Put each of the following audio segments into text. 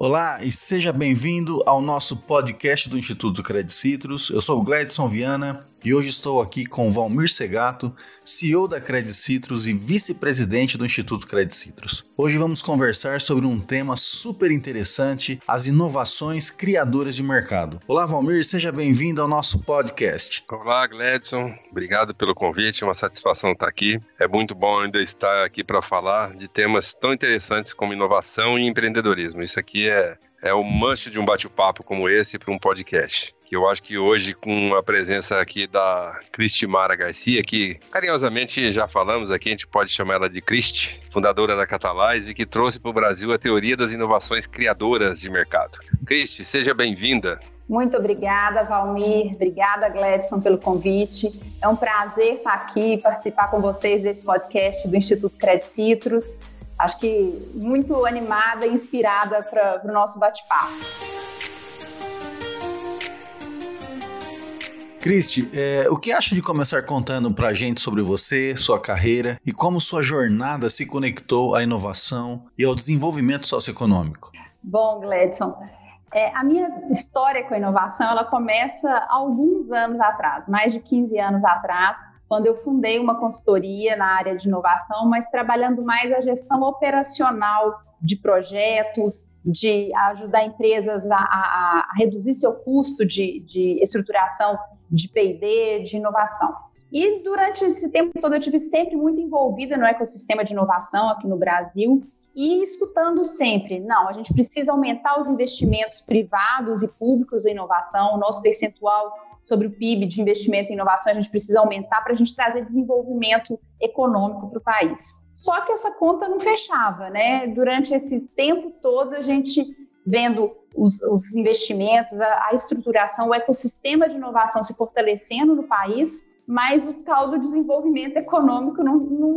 Olá e seja bem-vindo ao nosso podcast do Instituto Credit Citrus. Eu sou o Gladson Viana e hoje estou aqui com Valmir Segato, CEO da Credit Citrus e vice-presidente do Instituto Credit Citrus. Hoje vamos conversar sobre um tema super interessante, as inovações criadoras de mercado. Olá, Valmir, seja bem-vindo ao nosso podcast. Olá, Gladson. Obrigado pelo convite, uma satisfação estar aqui. É muito bom ainda estar aqui para falar de temas tão interessantes como inovação e empreendedorismo. Isso aqui é, é o must de um bate-papo como esse para um podcast que eu acho que hoje, com a presença aqui da Cristimara Garcia, que carinhosamente já falamos aqui, a gente pode chamar ela de Cristi, fundadora da Catalyze, que trouxe para o Brasil a teoria das inovações criadoras de mercado. Cristi, seja bem-vinda. Muito obrigada, Valmir. Obrigada, Gladson, pelo convite. É um prazer estar aqui participar com vocês desse podcast do Instituto Credit Citrus. Acho que muito animada e inspirada para o nosso bate-papo. Cristi, é, o que acha de começar contando para a gente sobre você, sua carreira e como sua jornada se conectou à inovação e ao desenvolvimento socioeconômico? Bom, Gledson, é, a minha história com a inovação ela começa alguns anos atrás, mais de 15 anos atrás, quando eu fundei uma consultoria na área de inovação, mas trabalhando mais a gestão operacional de projetos, de ajudar empresas a, a, a reduzir seu custo de, de estruturação de P&D, de inovação. E durante esse tempo todo eu tive sempre muito envolvida no ecossistema de inovação aqui no Brasil e escutando sempre, não, a gente precisa aumentar os investimentos privados e públicos em inovação, o nosso percentual sobre o PIB de investimento em inovação a gente precisa aumentar para a gente trazer desenvolvimento econômico para o país. Só que essa conta não fechava, né? Durante esse tempo todo a gente vendo os, os investimentos, a, a, estruturação, o ecossistema de inovação se fortalecendo no país, mas o tal do desenvolvimento econômico não, não,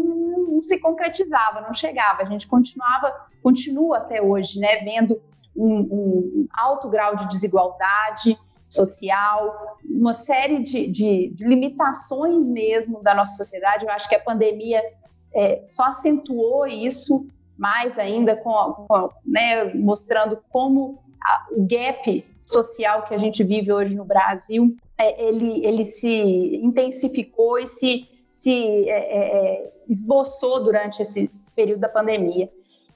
não se concretizava, não chegava. A gente continuava, continua até hoje, né, vendo um, um alto grau de desigualdade social, uma série de, de, de, limitações mesmo da nossa sociedade. Eu acho que a pandemia é, só acentuou isso mais ainda, com, com né, mostrando como a, o gap social que a gente vive hoje no Brasil, é, ele, ele se intensificou e se, se é, é, é, esboçou durante esse período da pandemia.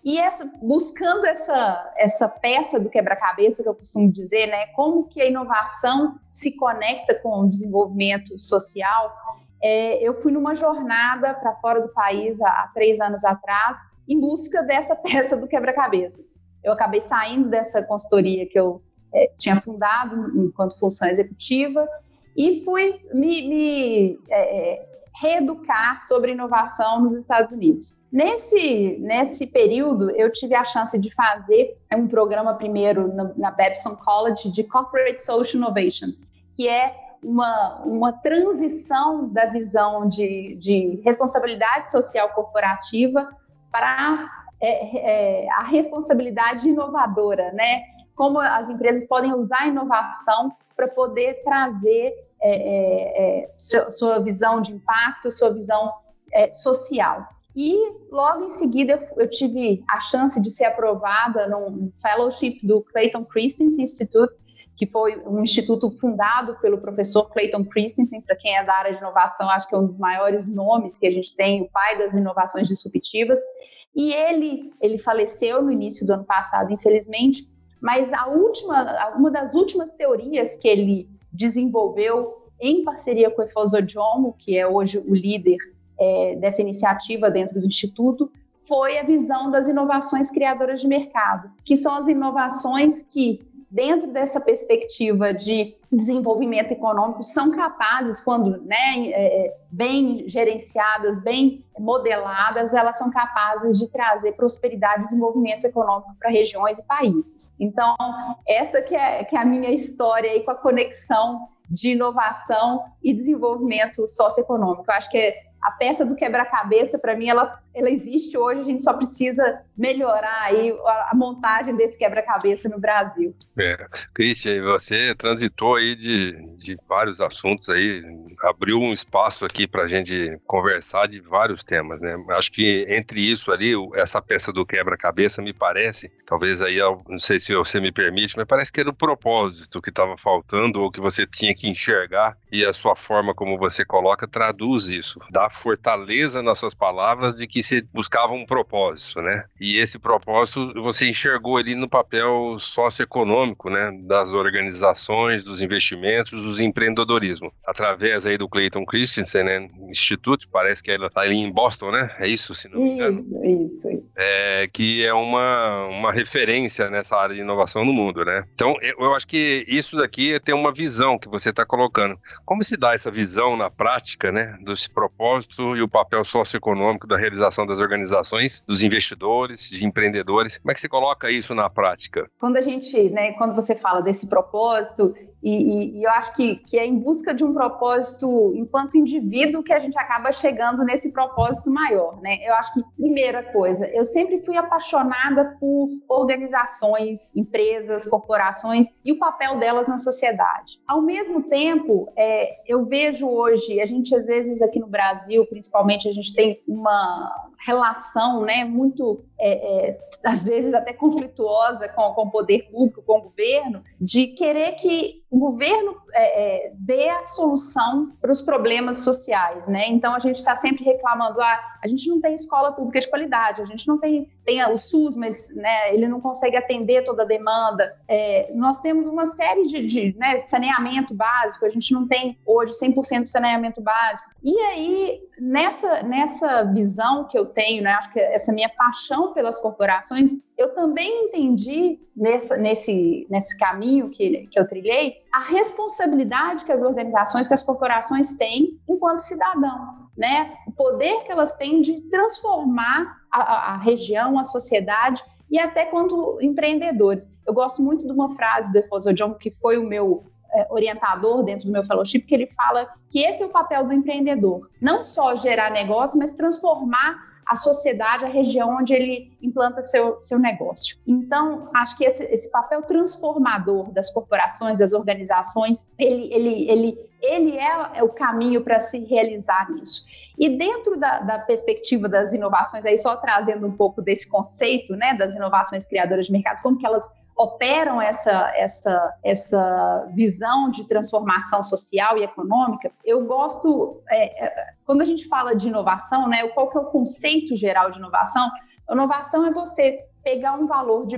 E essa, buscando essa, essa peça do quebra-cabeça que eu costumo dizer, né, como que a inovação se conecta com o desenvolvimento social, é, eu fui numa jornada para fora do país há, há, três anos atrás, em busca dessa peça do quebra-cabeça. Eu acabei saindo dessa consultoria que eu é, tinha fundado enquanto função executiva e fui me, me é, é, reeducar sobre inovação nos Estados Unidos. Nesse, nesse período, eu tive a chance de fazer um programa primeiro na, na Babson College de Corporate Social Innovation, que é uma, uma transição da visão de, de responsabilidade social corporativa para é, é, a responsabilidade inovadora, né? Como as empresas podem usar a inovação para poder trazer é, é, é sua visão de impacto, sua visão é, social. E logo em seguida eu tive a chance de ser aprovada num fellowship do Clayton Christensen Institute, que foi um instituto fundado pelo professor Clayton Christensen, para quem é da área de inovação, acho que é um dos maiores nomes que a gente tem, o pai das inovações disruptivas. E ele, ele faleceu no início do ano passado, infelizmente, mas a última, uma das últimas teorias que ele desenvolveu em parceria com o Efoso Jomo, que é hoje o líder é, dessa iniciativa dentro do Instituto, foi a visão das inovações criadoras de mercado, que são as inovações que dentro dessa perspectiva de desenvolvimento econômico, são capazes, quando né, é, é, bem gerenciadas, bem modeladas, elas são capazes de trazer prosperidade e desenvolvimento econômico para regiões e países. Então, essa que é, que é a minha história aí com a conexão de inovação e desenvolvimento socioeconômico. Eu acho que a peça do quebra-cabeça, para mim, ela ela existe hoje, a gente só precisa melhorar aí a, montagem desse quebra-cabeça no Brasil. É. Christian, você transitou aí de, de vários assuntos aí, abriu um espaço aqui para a gente conversar de vários temas, né? Acho que entre isso ali, essa peça do quebra-cabeça me parece, talvez aí, não sei se você me permite, mas parece que era o propósito que estava faltando ou que você tinha que enxergar e a sua forma como você coloca traduz isso, dá fortaleza nas suas palavras de que você buscava um propósito, né? Esse propósito você enxergou ali no papel socioeconômico, né, das organizações, dos investimentos, dos empreendedorismo. Através aí do Clayton Christensen, né, Instituto, parece que ela está ali em Boston, né? É isso, se não me engano. Isso, isso. É, que é uma, uma referência nessa área de inovação no mundo, né? Então, eu, eu acho que isso daqui é ter uma visão que você está colocando. Como se dá essa visão na prática, né, desse propósito e o papel socioeconômico da realização das organizações, dos investidores, de empreendedores? Como é que você coloca isso na prática? Quando a gente, né, quando você fala desse propósito, e, e, e, eu acho que, que é em busca de um propósito enquanto indivíduo que a gente acaba chegando nesse propósito maior, né? Eu acho que, primeira coisa, eu sempre fui apaixonada por organizações, empresas, corporações e o papel delas na sociedade. Ao mesmo tempo, é, eu vejo hoje, a gente às vezes aqui no Brasil, principalmente, a gente tem uma relação, né, muito, é, é, às vezes até conflituosa com, com o poder público, com o governo, de querer que o governo é, é, dê a solução para os problemas sociais, né? Então a gente está sempre reclamando, ah, a gente não tem escola pública de qualidade, a gente não tem, tem o SUS, mas né, ele não consegue atender toda a demanda. É, nós temos uma série de, de né, saneamento básico, a gente não tem hoje 100% de saneamento básico. E aí, nessa, nessa visão que eu tenho, né, acho que essa minha paixão pelas corporações, eu também entendi nessa, nesse, nesse caminho que, que eu trilhei a responsabilidade que as organizações, que as corporações têm enquanto cidadão, né? O poder que elas têm de transformar a, a região, a sociedade e até quanto empreendedores. Eu gosto muito de uma frase do Efoso John, que foi o meu orientador dentro do meu fellowship, que ele fala que esse é o papel do empreendedor. Não só gerar negócio, mas transformar a sociedade, a região onde ele implanta seu, seu negócio. Então, acho que esse, esse papel transformador das corporações, das organizações, ele, ele, ele, ele é, é o caminho para se realizar nisso. E dentro da, da, perspectiva das inovações, aí só trazendo um pouco desse conceito né, das inovações criadoras de mercado, como que elas operam essa, essa, essa visão de transformação social e econômica, eu gosto, é, é, quando a gente fala de inovação, né, qual que é o conceito geral de inovação? Inovação é você pegar um valor de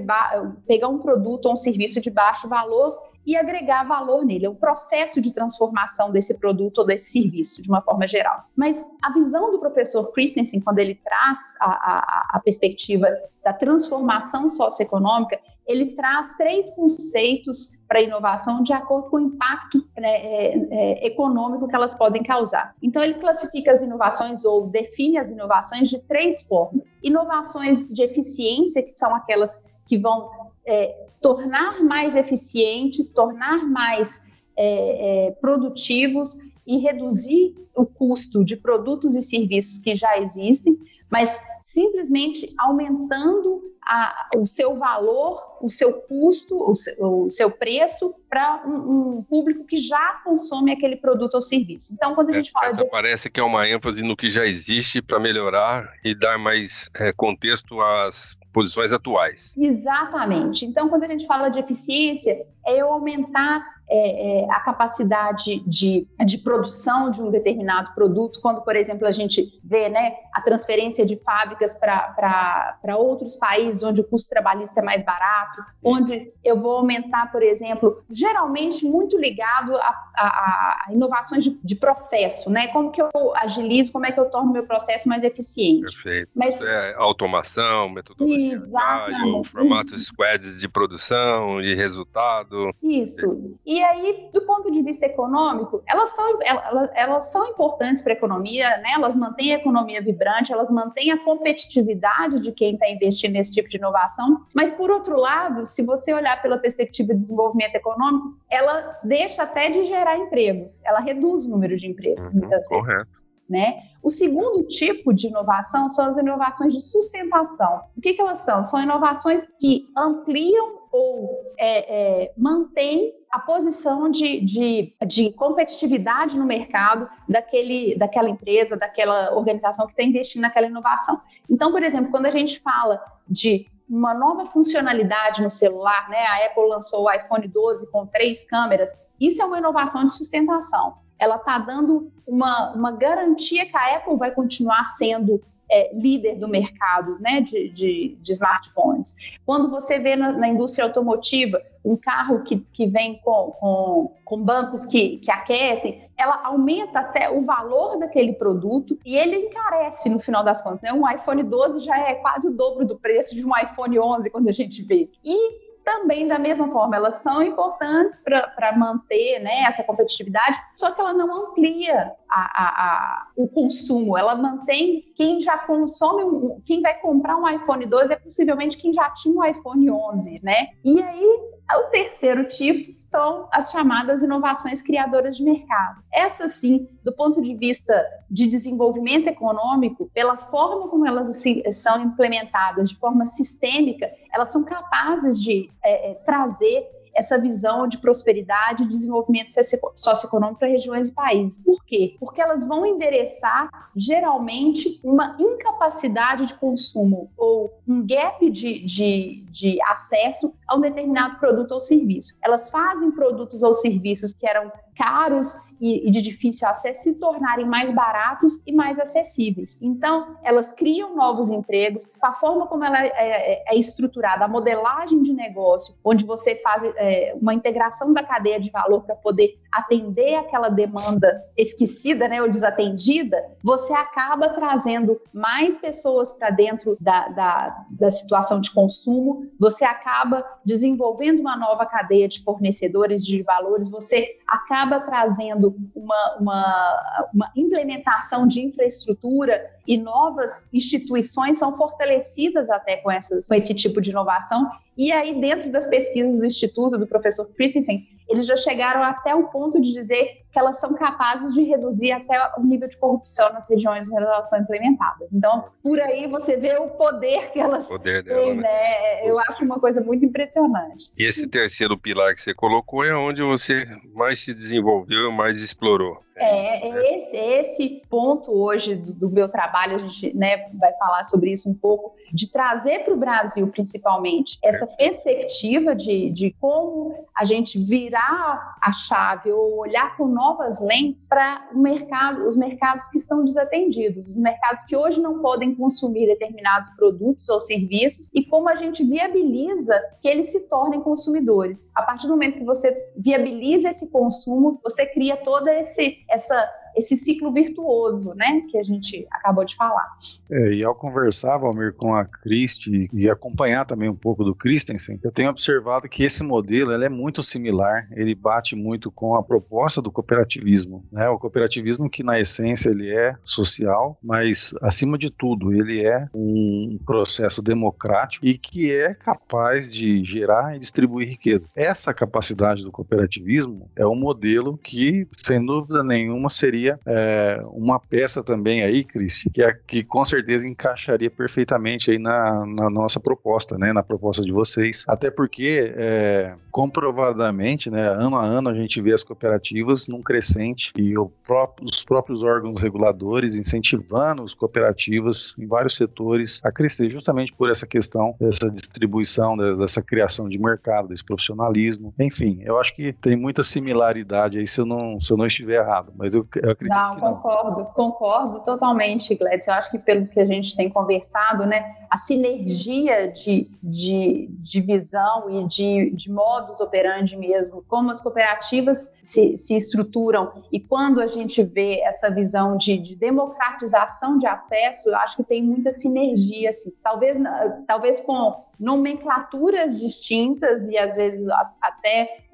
pegar um produto ou um serviço de baixo valor e agregar valor nele. É o processo de transformação desse produto ou desse serviço, de uma forma geral. Mas a visão do professor Christensen, quando ele traz a, a, a perspectiva da transformação socioeconômica, ele traz três conceitos para a inovação de acordo com o impacto né, é, é, econômico que elas podem causar. Então, ele classifica as inovações ou define as inovações de três formas: inovações de eficiência, que são aquelas que vão é, tornar mais eficientes, tornar mais é, é, produtivos e reduzir o custo de produtos e serviços que já existem, mas simplesmente aumentando a, o seu valor, o seu custo, o seu, o seu preço para um, um, público que já consome aquele produto ou serviço. Então, quando a gente é, fala de... Parece que é uma ênfase no que já existe para melhorar e dar mais é, contexto às posições atuais. Exatamente. Então, quando a gente fala de eficiência, é eu aumentar é, é, a capacidade de, de produção de um determinado produto, quando, por exemplo, a gente vê né, a transferência de fábricas para outros países onde o custo trabalhista é mais barato, onde eu vou aumentar, por exemplo, geralmente muito ligado a, a, a inovações de, de, processo, né? Como que eu agilizo, como é que eu torno meu processo mais eficiente. Perfeito. Mas, é, automação, metodologia, formatos squads de produção, de resultado, isso. E aí, do ponto de vista econômico, elas são, elas, elas são importantes para a economia, né? elas mantêm a economia vibrante, elas mantêm a competitividade de quem está investindo nesse tipo de inovação, mas, por outro lado, se você olhar pela perspectiva de desenvolvimento econômico, ela deixa até de gerar empregos, ela reduz o número de empregos, uhum, muitas vezes. Correto. né? O segundo tipo de inovação são as inovações de sustentação. O que, que elas são? São inovações que ampliam ou é, é, mantêm a posição de, de, de, competitividade no mercado daquele, daquela empresa, daquela organização que está investindo naquela inovação. Então, por exemplo, quando a gente fala de uma nova funcionalidade no celular, né? A Apple lançou o iPhone 12 com três câmeras. Isso é uma inovação de sustentação. Ela está dando uma, uma garantia que a Apple vai continuar sendo é, líder do mercado né, de, de, de, smartphones. Quando você vê na, na, indústria automotiva um carro que, que vem com, com, com bancos que, que aquecem, ela aumenta até o valor daquele produto e ele encarece no final das contas. Né? Um iPhone 12 já é quase o dobro do preço de um iPhone 11 quando a gente vê. E também da mesma forma, elas são importantes para manter né, essa competitividade, só que ela não amplia a, a, a, o consumo, ela mantém quem já consome, um, quem vai comprar um iPhone 12 é possivelmente quem já tinha um iPhone 11, né? E aí, o terceiro tipo são as chamadas inovações criadoras de mercado. Essas sim, do ponto de vista de desenvolvimento econômico, pela forma como elas são implementadas de forma sistêmica, elas são capazes de é, é, trazer essa visão de prosperidade e desenvolvimento socioeconômico para regiões e países. Por quê? Porque elas vão endereçar, geralmente, uma incapacidade de consumo ou um gap de, de, de acesso a um determinado produto ou serviço. Elas fazem produtos ou serviços que eram caros e, e, de difícil acesso se tornarem mais baratos e mais acessíveis. Então, elas criam novos empregos, a forma como ela é, é, é estruturada, a modelagem de negócio, onde você faz é, uma integração da cadeia de valor para poder atender aquela demanda esquecida né, ou desatendida, você acaba trazendo mais pessoas para dentro da, da, da situação de consumo, você acaba desenvolvendo uma nova cadeia de fornecedores de valores, você acaba trazendo uma, uma, uma implementação de infraestrutura e novas instituições são fortalecidas até com, essas, com esse tipo de inovação. E aí, dentro das pesquisas do Instituto, do professor Christensen, eles já chegaram até o ponto de dizer que elas são capazes de reduzir até o nível de corrupção nas regiões onde elas são implementadas. Então, por aí você vê o poder que elas poder dela, têm, né? né? Eu acho uma coisa muito impressionante. E esse terceiro pilar que você colocou é onde você mais se desenvolveu, mais explorou. É, é esse, esse ponto hoje do, do, meu trabalho, a gente né, vai falar sobre isso um pouco, de trazer para o Brasil, principalmente, essa perspectiva de, de como a gente virar a chave ou olhar com novas lentes para mercado, os mercados que estão desatendidos, os mercados que hoje não podem consumir determinados produtos ou serviços e como a gente viabiliza que eles se tornem consumidores. A partir do momento que você viabiliza esse consumo, você cria todo esse essa esse ciclo virtuoso, né, que a gente acabou de falar. É, e ao conversar, Valmir, com a Christie e acompanhar também um pouco do Christensen, eu tenho observado que esse modelo é muito similar, ele bate muito com a proposta do cooperativismo, né, o cooperativismo que na essência ele é social, mas acima de tudo ele é um processo democrático e que é capaz de gerar e distribuir riqueza. Essa capacidade do cooperativismo é um modelo que, sem dúvida nenhuma, seria seria é, uma peça também aí, Cris, que, é, que com certeza encaixaria perfeitamente aí na, na, nossa proposta, né, na proposta de vocês. Até porque, é, comprovadamente, né, ano a ano a gente vê as cooperativas num crescente e próprio, os próprios órgãos reguladores incentivando as cooperativas em vários setores a crescer, justamente por essa questão dessa distribuição, dessa criação de mercado, desse profissionalismo. Enfim, eu acho que tem muita similaridade aí se eu não, se eu não estiver errado, mas eu, eu acredito não, que não. Concordo, concordo totalmente, Gladys. Eu acho que pelo que a gente tem conversado, né, a sinergia de, de, de visão e de, de modus operandi mesmo, como as cooperativas se, se estruturam e quando a gente vê essa visão de, de democratização de acesso, eu acho que tem muita sinergia, assim. Talvez, talvez com nomenclaturas distintas e às vezes até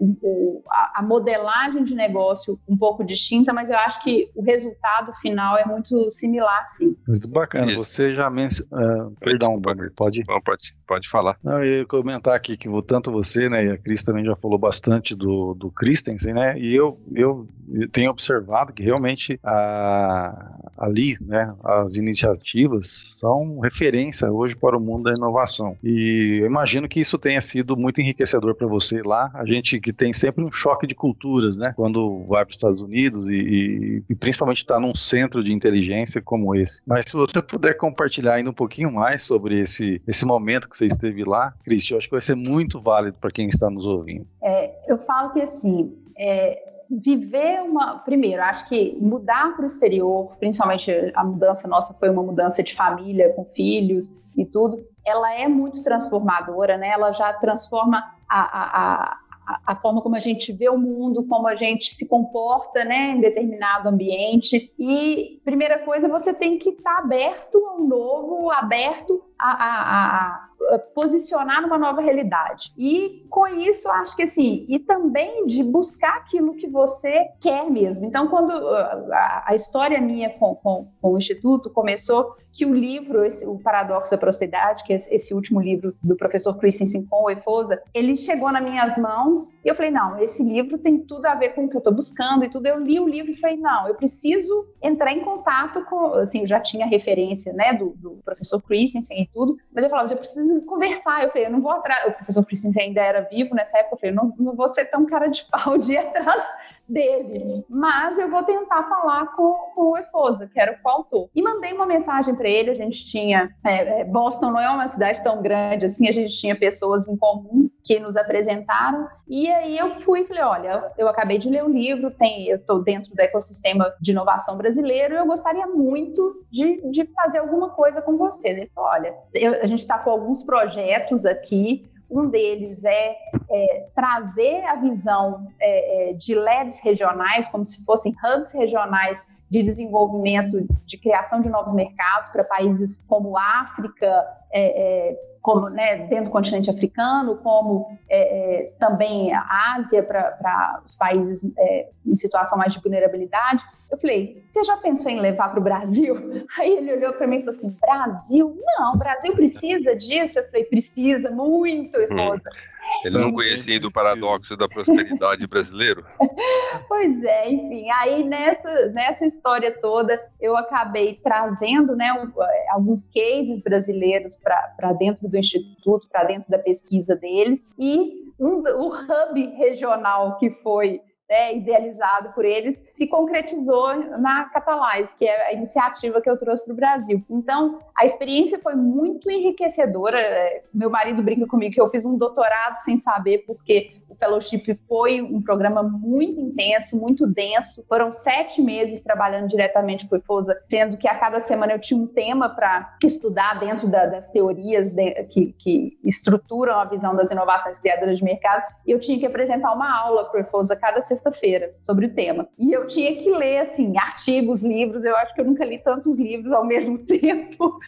a, modelagem de negócio um pouco distinta, mas eu acho que o resultado final é muito similar, sim. Muito bacana. Isso. Você já mencionou. Uh, perdão, pode, pode, pode, pode falar. Não, eu ia comentar aqui que tanto você, né, e a Cris também já falou bastante do, do Christensen, né, e eu, eu tenho observado que realmente a, ali, né, as iniciativas são referência hoje para o mundo da inovação. E eu imagino que isso tenha sido muito enriquecedor para você lá. A gente que tem sempre um choque de culturas, né? Quando vai para os Estados Unidos e, e, e principalmente está num centro de inteligência como esse. Mas se você puder compartilhar ainda um pouquinho mais sobre esse, esse momento que você esteve lá, Cristian, eu acho que vai ser muito válido para quem está nos ouvindo. É, eu falo que assim, é, viver uma. Primeiro, acho que mudar para o exterior, principalmente a mudança nossa foi uma mudança de família, com filhos e tudo, ela é muito transformadora, né? Ela já transforma a, a, a, forma como a gente vê o mundo, como a gente se comporta né, em determinado ambiente. E, primeira coisa, você tem que estar tá aberto ao novo, aberto a, a, a, posicionar numa nova realidade. E com isso, acho que assim, e também de buscar aquilo que você quer mesmo. Então, quando a, a história minha com, com, com, o Instituto começou, que o livro, esse, o Paradoxo da Prosperidade, que é esse último livro do professor Christensen com o Efosa, ele chegou nas minhas mãos e eu falei, não, esse livro tem tudo a ver com o que eu estou buscando e tudo. Eu li o livro e falei, não, eu preciso entrar em contato com, assim, eu já tinha referência, né, do, do professor Christensen e tudo, mas eu falava, eu preciso conversar. Eu falei, eu não vou atrás. O professor Christensen ainda era vivo nessa época. Eu falei, não, não vou ser tão cara de pau de ir atrás dele, mas eu vou tentar falar com, com o Efosa, que era o autor. E mandei uma mensagem para ele. A gente tinha. É, é, Boston não é uma cidade tão grande assim, a gente tinha pessoas em comum que nos apresentaram. E aí eu fui e falei: olha, eu acabei de ler o livro, tem, eu estou dentro do ecossistema de inovação brasileiro, eu gostaria muito de, de fazer alguma coisa com vocês. Ele falou: olha, eu, a gente está com alguns projetos aqui um deles é, é trazer a visão é, é, de labs regionais, como se fossem hubs regionais de desenvolvimento, de criação de novos mercados para países como África, é, é, como né, dentro do continente africano, como é, é, também a Ásia para os países é, em situação mais de vulnerabilidade. Eu falei, você já pensou em levar para o Brasil? Aí ele olhou para mim e falou assim, Brasil? Não, Brasil precisa disso? Eu falei, precisa muito, irmã. Hum. Ele não conhecia do paradoxo da prosperidade brasileiro? Pois é, enfim. Aí nessa, nessa história toda eu acabei trazendo né, um, alguns cases brasileiros para dentro do instituto, para dentro da pesquisa deles, e um, o hub regional que foi né, idealizado por eles, se concretizou na Catalyze, que é a iniciativa que eu trouxe para o Brasil. Então, a experiência foi muito enriquecedora. Meu marido brinca comigo que eu fiz um doutorado sem saber, porque o fellowship foi um programa muito intenso, muito denso. Foram sete meses trabalhando diretamente com o IFOSA, sendo que a cada semana eu tinha um tema para estudar dentro da, das teorias de, que, que, estruturam a visão das inovações criadoras de mercado. E eu tinha que apresentar uma aula para o IFOSA cada sexta-feira sobre o tema. E eu tinha que ler, assim, artigos, livros. Eu acho que eu nunca li tantos livros ao mesmo tempo.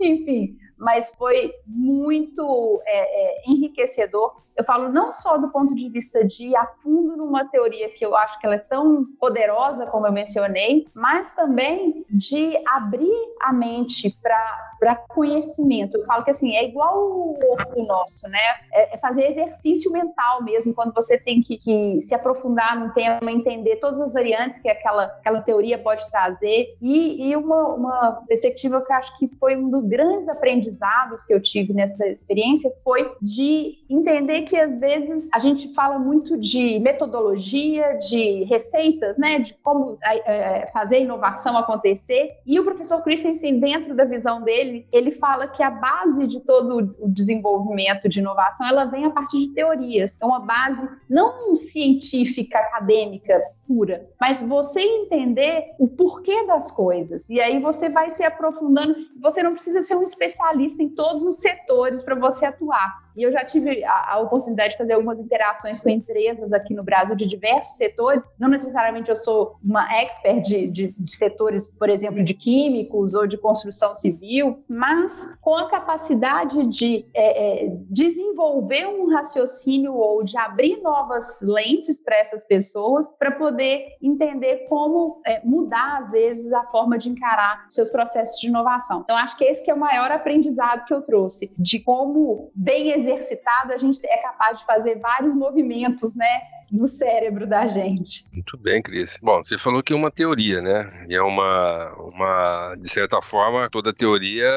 Enfim, mas foi muito é, é, enriquecedor eu falo não só do ponto de vista de a fundo numa teoria que eu acho que ela é tão poderosa como eu mencionei, mas também de abrir a mente para conhecimento. Eu falo que assim, é igual o corpo nosso, né? É, é fazer exercício mental mesmo, quando você tem que, que, se aprofundar num tema, entender todas as variantes que aquela, aquela teoria pode trazer. E, e uma, uma perspectiva que eu acho que foi um dos grandes aprendizados que eu tive nessa experiência foi de entender que às vezes a gente fala muito de metodologia, de receitas, né, de como é, fazer a inovação acontecer. E o professor Christensen, dentro da visão dele, ele fala que a base de todo o desenvolvimento de inovação ela vem a partir de teorias. É uma base não científica, acadêmica, pura, mas você entender o porquê das coisas. E aí você vai se aprofundando. Você não precisa ser um especialista em todos os setores para você atuar. E eu já tive a, a, oportunidade de fazer algumas interações com empresas aqui no Brasil de diversos setores. Não necessariamente eu sou uma expert de, de, de setores, por exemplo, de químicos ou de construção civil, mas com a capacidade de é, é, desenvolver um raciocínio ou de abrir novas lentes para essas pessoas para poder entender como é, mudar, às vezes, a forma de encarar seus processos de inovação. Então, acho que esse que é o maior aprendizado que eu trouxe, de como bem exercitado, a gente é capaz de fazer vários movimentos, né? No cérebro da gente. Muito bem, Cris. Bom, você falou que é uma teoria, né? E é uma, uma de certa forma, toda teoria,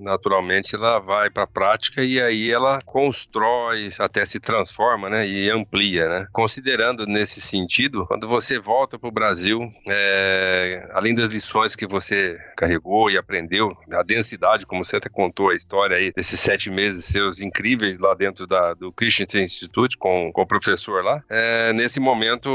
naturalmente, ela vai para a prática e aí ela constrói, até se transforma, né? E amplia, né? Considerando nesse sentido, quando você volta para o Brasil, é, além das lições que você carregou e aprendeu, a densidade, como você até contou a história aí, desses sete meses seus incríveis lá dentro da, do Christian Institute com, com o professor lá, é, é, nesse momento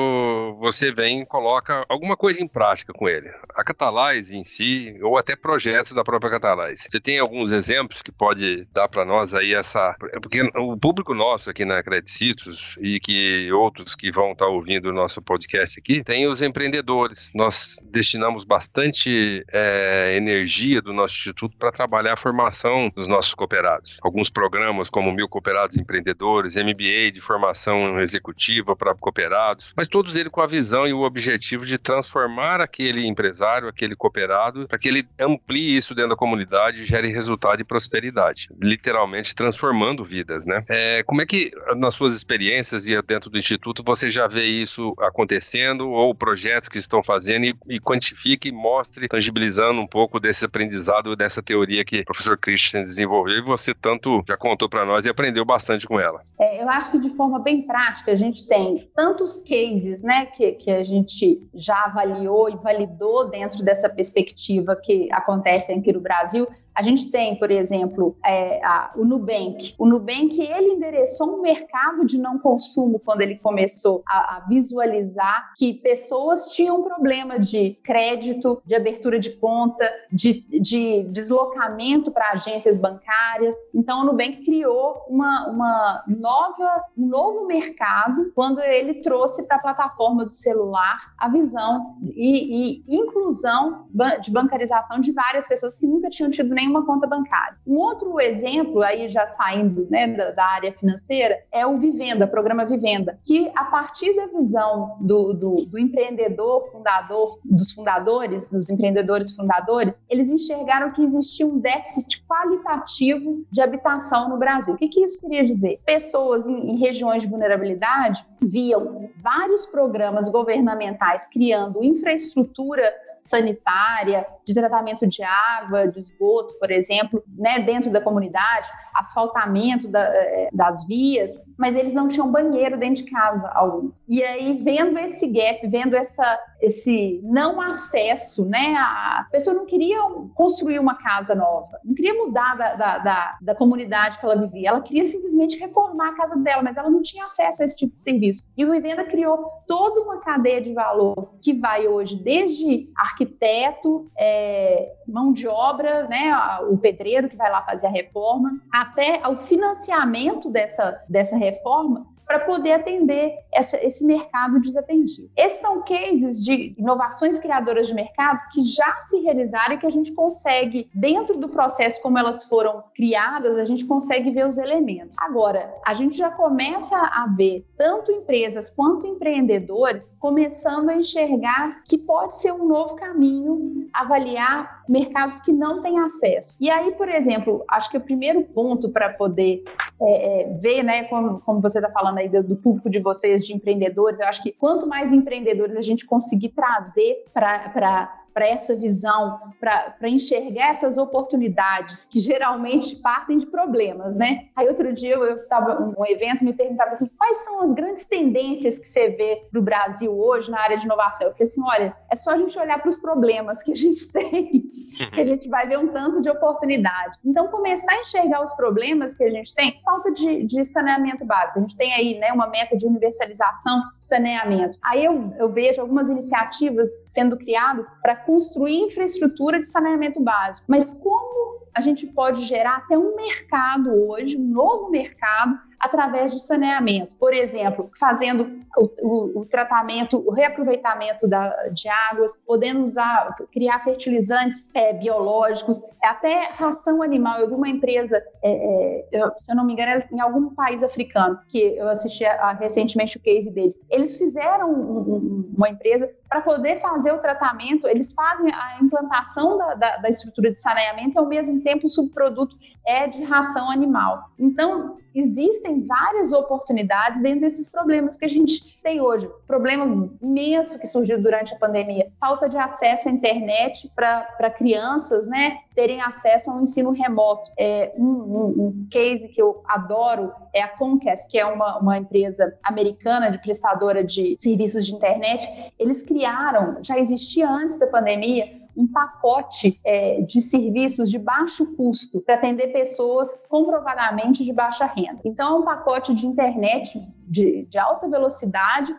você vem e coloca alguma coisa em prática com ele. A Catalyze em si, ou até projetos da própria Catalyze. Você tem alguns exemplos que pode dar para nós aí essa. Porque o público nosso aqui na Credit Citrus e que outros que vão estar tá ouvindo o nosso podcast aqui, tem os empreendedores. Nós destinamos bastante é, energia do nosso instituto para trabalhar a formação dos nossos cooperados. Alguns programas, como Mil Cooperados Empreendedores, MBA de formação executiva para cooperados, mas todos eles com a visão e o objetivo de transformar aquele empresário, aquele cooperado, para que ele amplie isso dentro da comunidade e gere resultado e prosperidade, literalmente transformando vidas, né? É, como é que nas suas experiências e dentro do instituto você já vê isso acontecendo ou projetos que estão fazendo e, e quantifique e mostre, tangibilizando um pouco desse aprendizado dessa teoria que o professor Christian desenvolveu e você tanto já contou para nós e aprendeu bastante com ela. É, eu acho que de forma bem prática a gente tem tantos cases né, que, que a gente já avaliou e validou dentro dessa perspectiva que acontece aqui no Brasil, a gente tem, por exemplo, é, a, o Nubank. O Nubank ele endereçou um mercado de não consumo quando ele começou a, a visualizar que pessoas tinham problema de crédito, de abertura de conta, de, de deslocamento para agências bancárias. Então, o Nubank criou uma, uma nova, um novo mercado quando ele trouxe para a plataforma do celular a visão e, e inclusão de bancarização de várias pessoas que nunca tinham tido nenhum uma conta bancária. Um outro exemplo, aí já saindo né, da, da, área financeira, é o Vivenda, programa Vivenda, que a partir da visão do, do, do empreendedor fundador, dos fundadores, dos empreendedores fundadores, eles enxergaram que existia um déficit qualitativo de habitação no Brasil. O que, que isso queria dizer? Pessoas em, em regiões de vulnerabilidade viam vários programas governamentais criando infraestrutura sanitária, de tratamento de água, de esgoto, por exemplo, né, dentro da comunidade, asfaltamento da, eh, das vias, mas eles não tinham banheiro dentro de casa, alguns. E aí, vendo esse gap, vendo essa, esse não acesso, né, a pessoa não queria construir uma casa nova, não queria mudar da, da, da, da comunidade que ela vivia, ela queria simplesmente reformar a casa dela, mas ela não tinha acesso a esse tipo de serviço. E o Vivenda criou toda uma cadeia de valor que vai hoje desde arquiteto, é, mão de obra, né, o pedreiro que vai lá fazer a reforma, até o financiamento dessa, dessa reforma para poder atender essa, esse mercado desatendido. Esses são cases de inovações criadoras de mercado que já se realizaram e que a gente consegue, dentro do processo como elas foram criadas, a gente consegue ver os elementos. Agora, a gente já começa a ver tanto empresas quanto empreendedores começando a enxergar que pode ser um novo caminho avaliar mercados que não têm acesso. E aí, por exemplo, acho que o primeiro ponto para poder é, é, ver, né, como, como você está falando aí do, do, público de vocês, de empreendedores, eu acho que quanto mais empreendedores a gente conseguir trazer para para essa visão, para enxergar essas oportunidades que geralmente partem de problemas, né? Aí outro dia eu estava um evento me perguntava assim, quais são as grandes tendências que você vê para o Brasil hoje na área de inovação? Eu falei assim, olha, é só a gente olhar para os problemas que a gente tem, que a gente vai ver um tanto de oportunidade. Então começar a enxergar os problemas que a gente tem, falta de, de saneamento básico. A gente tem aí, né, uma meta de universalização de saneamento. Aí eu, eu vejo algumas iniciativas sendo criadas para construir infraestrutura de saneamento básico. Mas como a gente pode gerar até um mercado hoje, um novo mercado, através do saneamento. Por exemplo, fazendo o, o, o tratamento, o reaproveitamento da, de águas, podendo usar, criar fertilizantes é, biológicos, até ração animal. Eu vi uma empresa, é, é, se eu não me engano, em algum país africano, que eu assisti a, a, recentemente o case deles. Eles fizeram um, um, uma empresa para poder fazer o tratamento, eles fazem a implantação da, da, da estrutura de saneamento e, ao mesmo tempo, o subproduto é de ração animal. Então, existem várias oportunidades dentro desses problemas que a gente tem hoje. Problema imenso que surgiu durante a pandemia, falta de acesso à internet para crianças, né, terem acesso ao ensino remoto. É, um, um, um, case que eu adoro é a Comcast, que é uma, uma empresa americana de prestadora de serviços de internet. Eles criaram, já existia antes da pandemia, um pacote é, de serviços de baixo custo para atender pessoas comprovadamente de baixa renda. Então, é um pacote de internet de, de, alta velocidade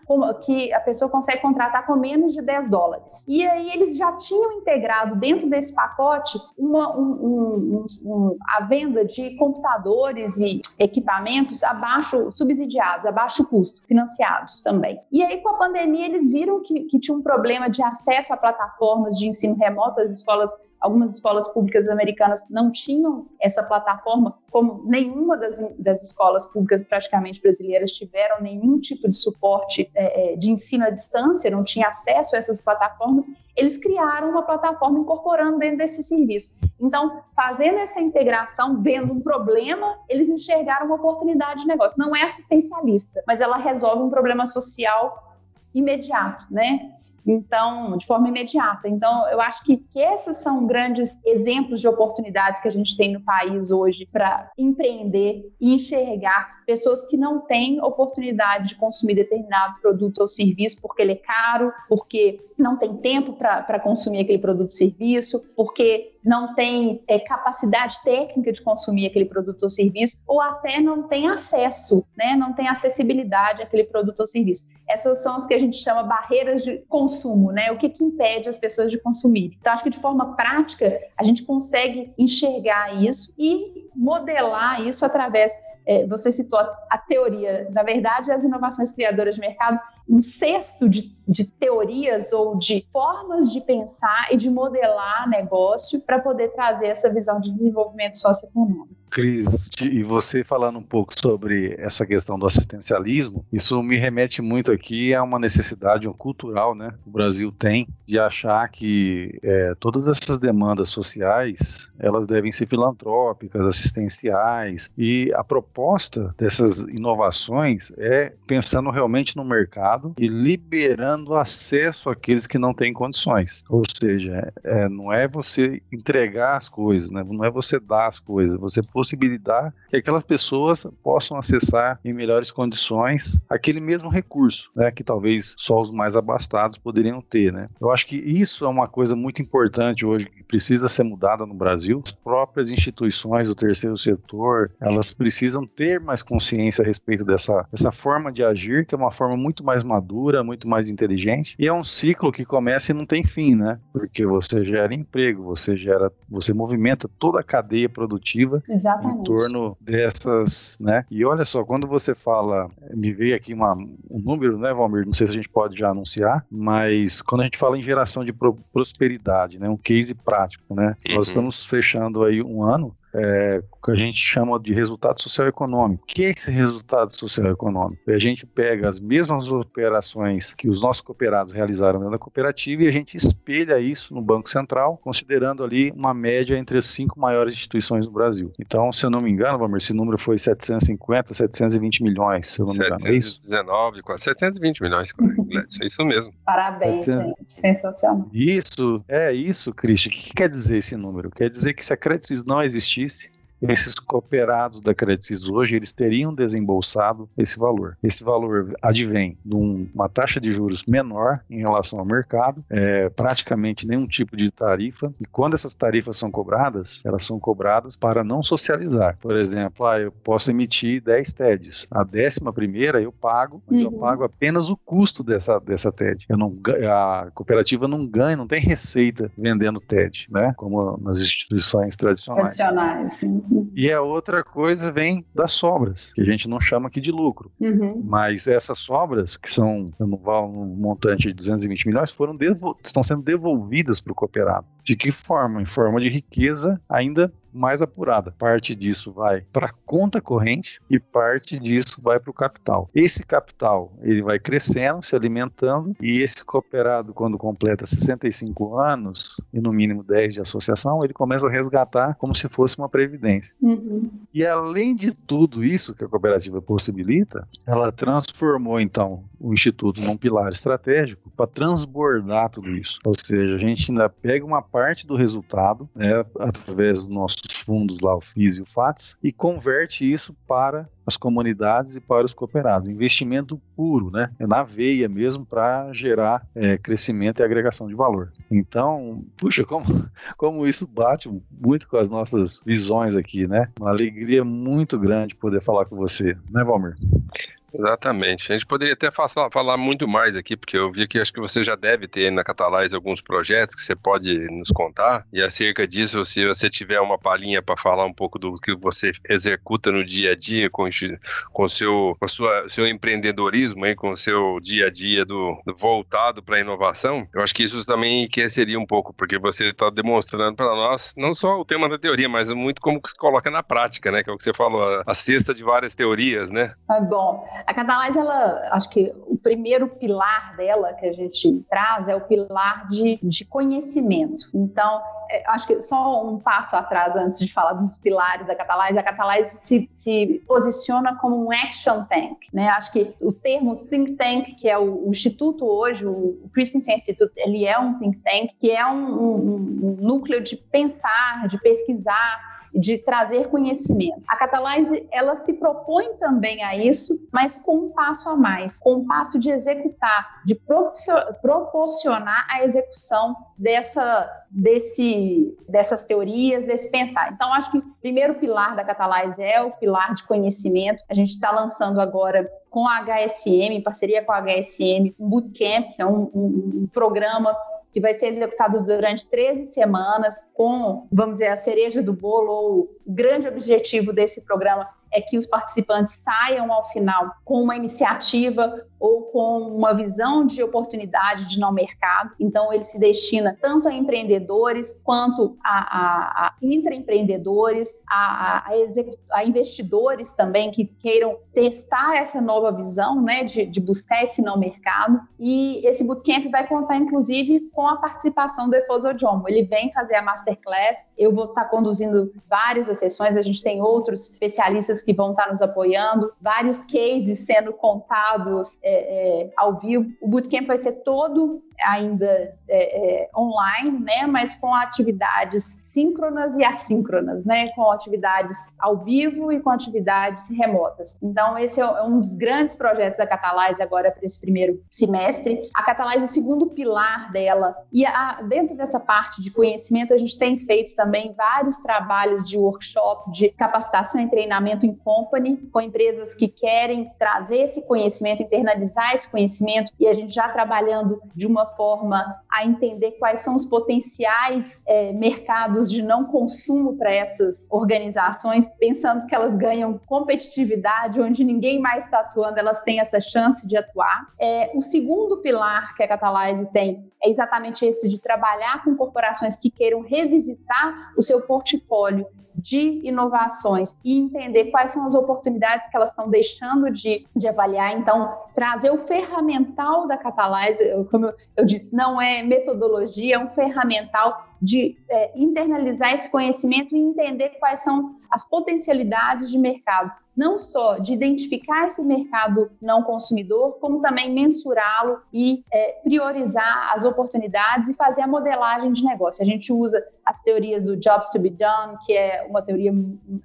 que a pessoa consegue contratar com menos de 10 dólares. E aí eles já tinham integrado dentro desse pacote uma, um, um, um, a venda de computadores e equipamentos abaixo, subsidiados, a baixo custo, financiados também. E aí com a pandemia eles viram que, que tinha um problema de acesso a plataformas de ensino remoto, as escolas Algumas escolas públicas americanas não tinham essa plataforma, como nenhuma das, das escolas públicas praticamente brasileiras tiveram nenhum tipo de suporte é, é, de ensino à distância, não tinha acesso a essas plataformas. Eles criaram uma plataforma incorporando dentro desse serviço. Então, fazendo essa integração, vendo um problema, eles enxergaram uma oportunidade de negócio. Não é assistencialista, mas ela resolve um problema social imediato, né? Então, de forma imediata. Então, eu acho que, que esses são grandes exemplos de oportunidades que a gente tem no país hoje para empreender e enxergar pessoas que não têm oportunidade de consumir determinado produto ou serviço porque ele é caro, porque não tem tempo para consumir aquele produto ou serviço, porque não tem é, capacidade técnica de consumir aquele produto ou serviço, ou até não tem acesso, né? não tem acessibilidade àquele produto ou serviço. Essas são as que a gente chama barreiras de consumo, né? O que, que impede as pessoas de consumir. Então, acho que de forma prática, a gente consegue enxergar isso e modelar isso através é, você citou a, teoria. Na verdade, as inovações criadoras de mercado, um cesto de, de teorias ou de formas de pensar e de modelar negócio para poder trazer essa visão de desenvolvimento socioeconômico. Cris, e você falando um pouco sobre essa questão do assistencialismo, isso me remete muito aqui a uma necessidade um cultural, né? O Brasil tem de achar que é, todas essas demandas sociais elas devem ser filantrópicas, assistenciais e a proposta dessas inovações é pensando realmente no mercado e liberando acesso àqueles que não têm condições. Ou seja, é, não é você entregar as coisas, né? Não é você dar as coisas, você possibilitar que aquelas pessoas possam acessar em melhores condições aquele mesmo recurso, né, que talvez só os mais abastados poderiam ter, né? Eu acho que isso é uma coisa muito importante hoje que precisa ser mudada no Brasil. As próprias instituições do terceiro setor, elas precisam ter mais consciência a respeito dessa, dessa forma de agir, que é uma forma muito mais madura, muito mais inteligente, e é um ciclo que começa e não tem fim, né? Porque você gera emprego, você gera, você movimenta toda a cadeia produtiva Exatamente. Exatamente. em torno dessas, né? E olha só, quando você fala, me veio aqui uma, um número, né, Valmir? Não sei se a gente pode já anunciar, mas quando a gente fala em geração de pro, prosperidade, né, um case prático, né? Uhum. Nós estamos fechando aí um ano é, o que a gente chama de resultado social econômico. O que é esse resultado social econômico? A gente pega as mesmas operações que os nossos cooperados realizaram dentro da cooperativa e a gente espelha isso no Banco Central, considerando ali uma média entre as cinco maiores instituições do Brasil. Então, se eu não me engano, Vamos, esse número foi 750, 720 milhões, se eu não me engano. 719, é quase 720 milhões, é isso mesmo. Parabéns, 700... gente. Sensacional. Isso, é isso, Cristian. O que quer dizer esse número? Quer dizer que se a Credit não existisse, esses cooperados da Credicis hoje, eles teriam desembolsado esse valor. Esse valor advém de uma taxa de juros menor em relação ao mercado, é, praticamente nenhum tipo de tarifa, e quando essas tarifas são cobradas, elas são cobradas para não socializar. Por exemplo, ah, eu posso emitir 10 TEDs. A décima primeira eu pago, mas uhum. eu pago apenas o custo dessa, dessa TED. Eu não, a cooperativa não ganha, não tem receita vendendo TED, né? Como nas instituições tradicionais. Tradicionais. E a outra coisa vem das sobras, que a gente não chama aqui de lucro. Uhum. Mas essas sobras, que são um montante de 220 milhões, foram estão sendo devolvidas para o cooperado. De que forma? Em forma de riqueza ainda mais apurada. Parte disso vai para a conta corrente e parte disso vai para o capital. Esse capital ele vai crescendo, se alimentando e esse cooperado quando completa 65 anos e no mínimo 10 de associação, ele começa a resgatar como se fosse uma previdência. Uhum. E além de tudo isso que a cooperativa possibilita, ela transformou então o instituto num pilar estratégico para transbordar tudo isso. Ou seja, a gente ainda pega uma parte do resultado, né, através do nosso nossos fundos lá, o FIS e o FATS, e converte isso para as comunidades e para os cooperados. Investimento puro, né? É na veia mesmo para gerar é, crescimento e agregação de valor. Então, puxa, como, como isso bate muito com as nossas visões aqui, né? Uma alegria muito grande poder falar com você, né, Valmir? Exatamente. A gente poderia até falar, muito mais aqui, porque eu vi que acho que você já deve ter na Catalais alguns projetos que você pode nos contar. E acerca disso, se você tiver uma palhinha para falar um pouco do que você executa no dia a dia com, com seu, com seu empreendedorismo, hein, com o seu dia a dia do, do voltado para a inovação, eu acho que isso também enriqueceria um pouco, porque você está demonstrando para nós não só o tema da teoria, mas muito como se coloca na prática, né? Que é o que você falou, a, a cesta de várias teorias, né? É bom. A Catalais, ela, acho que o primeiro pilar dela que a gente traz é o pilar de, de conhecimento. Então, é, acho que só um passo atrás antes de falar dos pilares da Catalais, a Catalais se, se posiciona como um action tank, né? Acho que o termo think tank, que é o, o instituto hoje, o Christensen Institute, ele é um think tank, que é um, um, um núcleo de pensar, de pesquisar, de trazer conhecimento. A Catalyse, ela se propõe também a isso, mas com um passo a mais, com um passo de executar, de proporcionar a execução dessa, desse, dessas teorias, desse pensar. Então, acho que o primeiro pilar da Catalyse é o pilar de conhecimento. A gente está lançando agora com a HSM, em parceria com a HSM, um bootcamp, que é um, um, um programa que vai ser executado durante 13 semanas, com, vamos dizer, a cereja do bolo, ou o grande objetivo desse programa é que os participantes saiam ao final com uma iniciativa ou com uma visão de oportunidade de não mercado. Então, ele se destina tanto a empreendedores quanto a, a, a intraempreendedores, a, a, a, investidores também que queiram testar essa nova visão, né, de, de buscar esse não mercado. E esse bootcamp vai contar, inclusive, com a participação do Efoso Jomo. Ele vem fazer a masterclass, eu vou estar conduzindo várias sessões, a gente tem outros especialistas que vão estar nos apoiando, vários cases sendo contados é, é, ao vivo. O bootcamp vai ser todo ainda é, é, online, né, mas com atividades síncronas e assíncronas, né, com atividades ao vivo e com atividades remotas. Então, esse é um dos grandes projetos da Catalyse agora para esse primeiro semestre. A Catalyse, o segundo pilar dela, e a, dentro dessa parte de conhecimento, a gente tem feito também vários trabalhos de workshop, de capacitação e treinamento em company, com empresas que querem trazer esse conhecimento, internalizar esse conhecimento, e a gente já trabalhando de uma forma a entender quais são os potenciais é, mercados de não consumo para essas organizações, pensando que elas ganham competitividade, onde ninguém mais está atuando, elas têm essa chance de atuar. É, o segundo pilar que a Catalyse tem é exatamente esse de trabalhar com corporações que queiram revisitar o seu portfólio de inovações e entender quais são as oportunidades que elas estão deixando de, de avaliar. Então, trazer o ferramental da Catalyze, como eu disse, não é metodologia, é um ferramental de é, internalizar esse conhecimento e entender quais são as potencialidades de mercado, não só de identificar esse mercado não consumidor, como também mensurá-lo e é, priorizar as oportunidades e fazer a modelagem de negócio. A gente usa as teorias do Jobs to be Done, que é uma teoria,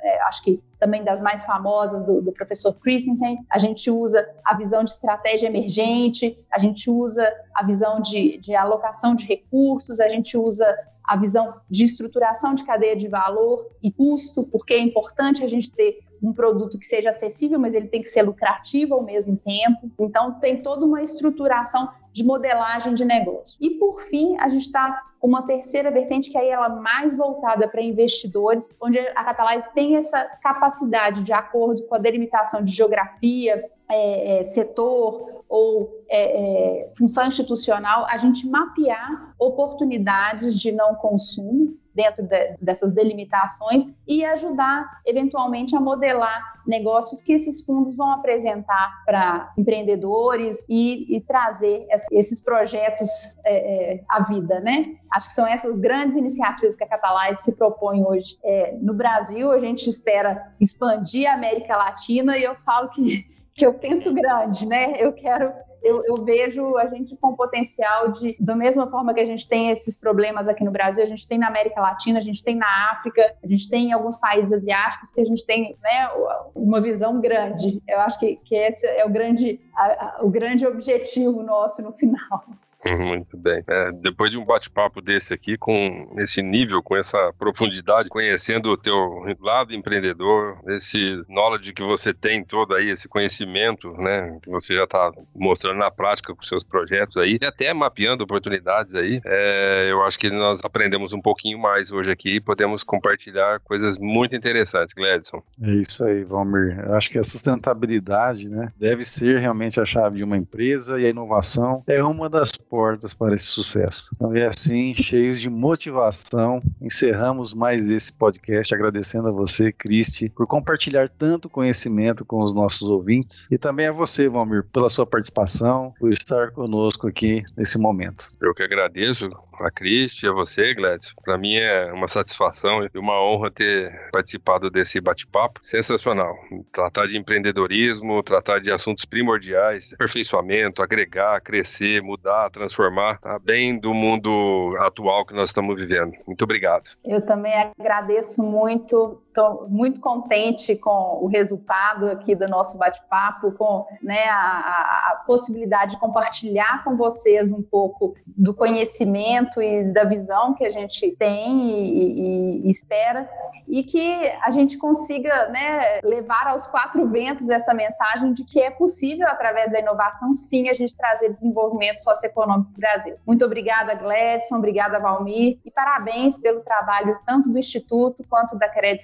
é, acho que também das mais famosas do, do, professor Christensen. A gente usa a visão de estratégia emergente, a gente usa a visão de, de alocação de recursos, a gente usa a visão de estruturação de cadeia de valor e custo, porque é importante a gente ter um produto que seja acessível, mas ele tem que ser lucrativo ao mesmo tempo. Então, tem toda uma estruturação de modelagem de negócio. E, por fim, a gente está com uma terceira vertente, que aí ela é mais voltada para investidores, onde a Catalyze tem essa capacidade, de acordo com a delimitação de geografia, é, é, setor ou é, é, função institucional, a gente mapear oportunidades de não consumo dentro de, dessas delimitações e ajudar, eventualmente, a modelar negócios que esses fundos vão apresentar para empreendedores e, e, trazer esses projetos é, é, à vida, né? Acho que são essas grandes iniciativas que a Catalyze se propõe hoje. É, no Brasil, a gente espera expandir a América Latina e eu falo que, que eu penso grande, né? Eu quero eu, eu, vejo a gente com potencial de, da mesma forma que a gente tem esses problemas aqui no Brasil, a gente tem na América Latina, a gente tem na África, a gente tem em alguns países asiáticos que a gente tem né, uma visão grande. Eu acho que, que esse é o grande, a, a, o grande objetivo nosso no final. Muito bem. É, depois de um bate-papo desse aqui, com esse nível, com essa profundidade, conhecendo o teu lado empreendedor, esse knowledge que você tem todo aí, esse conhecimento, né, que você já está mostrando na prática com seus projetos aí, e até mapeando oportunidades aí, é, eu acho que nós aprendemos um pouquinho mais hoje aqui e podemos compartilhar coisas muito interessantes, Gladson. É isso aí, Valmir. Eu acho que a sustentabilidade, né, deve ser realmente a chave de uma empresa e a inovação é uma das portas para esse sucesso. Então, é assim, cheios de motivação, encerramos mais esse podcast agradecendo a você, Cristi, por compartilhar tanto conhecimento com os nossos ouvintes e também a você, Valmir, pela sua participação, por estar conosco aqui nesse momento. Eu que agradeço a Cristi, a você, Gladys. Para mim é uma satisfação e uma honra ter participado desse bate-papo. Sensacional. Tratar de empreendedorismo, tratar de assuntos primordiais, aperfeiçoamento, agregar, crescer, mudar, transformar, tá? bem do mundo atual que nós estamos vivendo. Muito obrigado. Eu também agradeço muito, estou muito contente com o resultado aqui do nosso bate-papo, com né, a, a possibilidade de compartilhar com vocês um pouco do conhecimento e da visão que a gente tem e, e, e espera, e que a gente consiga né, levar aos quatro ventos essa mensagem de que é possível, através da inovação, sim, a gente trazer desenvolvimento socioeconômico para o Brasil. Muito obrigada, Gledson, obrigada, Valmir, e parabéns pelo trabalho tanto do Instituto quanto da Credit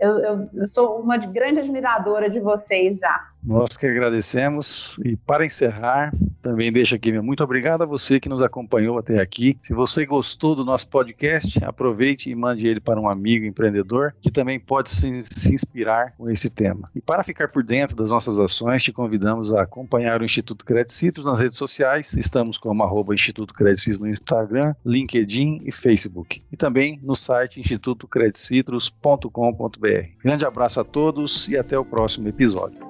Eu, eu, eu sou uma grande admiradora de vocês já. Nós que agradecemos. E para encerrar, também deixo aqui meu muito obrigado a você que nos acompanhou até aqui. Se você gostou do nosso podcast, aproveite e mande ele para um amigo empreendedor que também pode se, se inspirar com esse tema. E para ficar por dentro das nossas ações, te convidamos a acompanhar o Instituto Credit Citrus nas redes sociais. Estamos como arroba Instituto Credit Citrus no Instagram, LinkedIn e Facebook. E também no site institutocreditcitrus.com.br. Grande abraço a todos e até o próximo episódio.